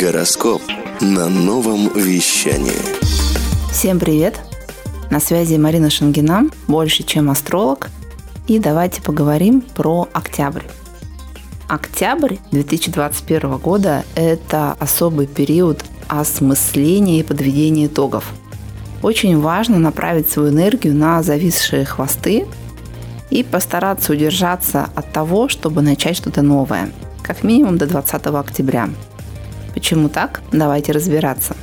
Гороскоп на новом вещании. Всем привет! На связи Марина Шангина, больше чем астролог. И давайте поговорим про октябрь. Октябрь 2021 года – это особый период осмысления и подведения итогов. Очень важно направить свою энергию на зависшие хвосты и постараться удержаться от того, чтобы начать что-то новое, как минимум до 20 октября. Почему так? Давайте разбираться.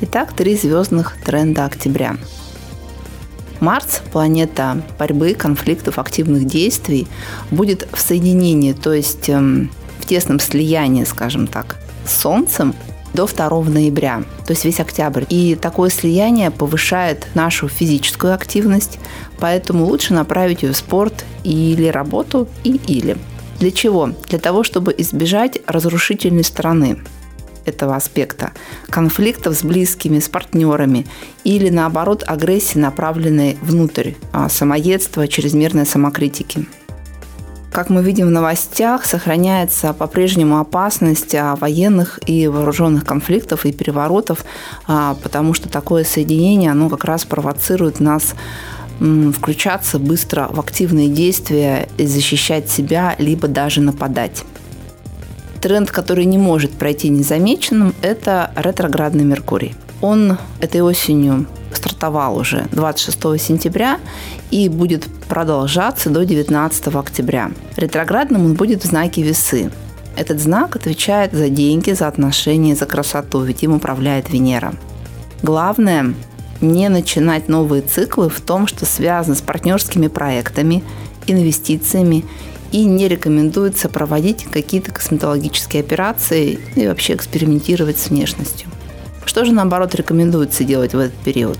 Итак, три звездных тренда октября. Марс, планета борьбы, конфликтов, активных действий, будет в соединении, то есть эм, в тесном слиянии, скажем так, с Солнцем до 2 ноября, то есть весь октябрь. И такое слияние повышает нашу физическую активность, поэтому лучше направить ее в спорт или работу и или. Для чего? Для того, чтобы избежать разрушительной стороны этого аспекта, конфликтов с близкими, с партнерами или наоборот агрессии, направленной внутрь, а, самоедства, чрезмерной самокритики. Как мы видим в новостях, сохраняется по-прежнему опасность а, военных и вооруженных конфликтов и переворотов, а, потому что такое соединение, оно как раз провоцирует нас включаться быстро в активные действия и защищать себя, либо даже нападать. Тренд, который не может пройти незамеченным, это ретроградный Меркурий. Он этой осенью стартовал уже 26 сентября и будет продолжаться до 19 октября. Ретроградным он будет в знаке весы. Этот знак отвечает за деньги, за отношения, за красоту, ведь им управляет Венера. Главное не начинать новые циклы в том, что связано с партнерскими проектами, инвестициями и не рекомендуется проводить какие-то косметологические операции и вообще экспериментировать с внешностью. Что же, наоборот, рекомендуется делать в этот период?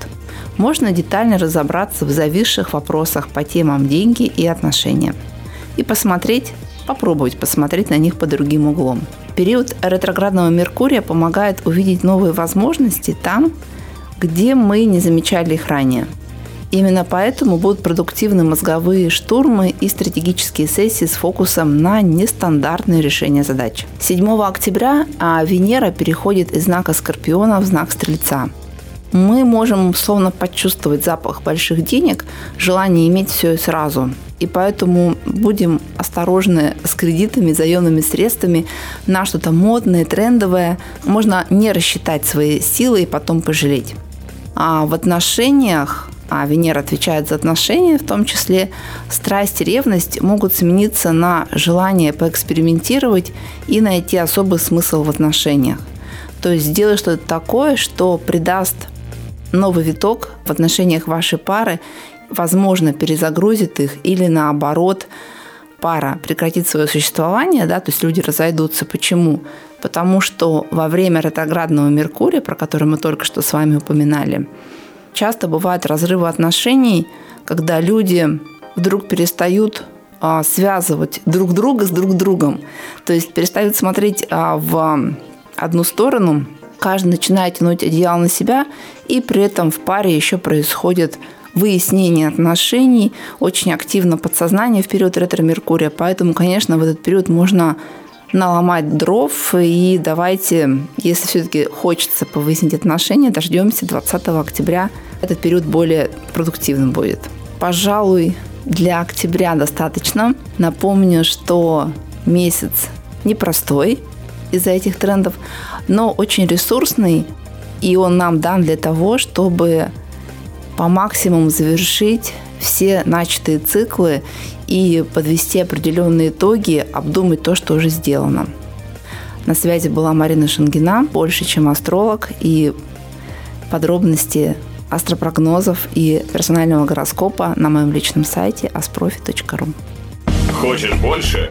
Можно детально разобраться в зависших вопросах по темам деньги и отношения. И посмотреть, попробовать посмотреть на них под другим углом. Период ретроградного Меркурия помогает увидеть новые возможности там, где мы не замечали их ранее. Именно поэтому будут продуктивны мозговые штурмы и стратегические сессии с фокусом на нестандартные решения задач. 7 октября а, Венера переходит из знака Скорпиона в знак Стрельца. Мы можем словно почувствовать запах больших денег, желание иметь все и сразу. И поэтому будем осторожны с кредитами, заемными средствами на что-то модное, трендовое. Можно не рассчитать свои силы и потом пожалеть. А в отношениях а Венера отвечает за отношения, в том числе страсть и ревность могут смениться на желание поэкспериментировать и найти особый смысл в отношениях. То есть сделать что-то такое, что придаст новый виток в отношениях вашей пары, возможно, перезагрузит их или наоборот пара прекратит свое существование, да, то есть люди разойдутся. Почему? Потому что во время ретроградного Меркурия, про который мы только что с вами упоминали, часто бывают разрывы отношений, когда люди вдруг перестают а, связывать друг друга с друг другом. То есть перестают смотреть а, в одну сторону, каждый начинает тянуть одеяло на себя, и при этом в паре еще происходит выяснение отношений, очень активно подсознание в период ретро-меркурия, поэтому, конечно, в этот период можно наломать дров. И давайте, если все-таки хочется повысить отношения, дождемся 20 октября. Этот период более продуктивным будет. Пожалуй, для октября достаточно. Напомню, что месяц непростой из-за этих трендов, но очень ресурсный, и он нам дан для того, чтобы по максимуму завершить все начатые циклы и подвести определенные итоги, обдумать то, что уже сделано. На связи была Марина Шангина, больше, чем астролог, и подробности астропрогнозов и персонального гороскопа на моем личном сайте asprofi.ru. Хочешь больше?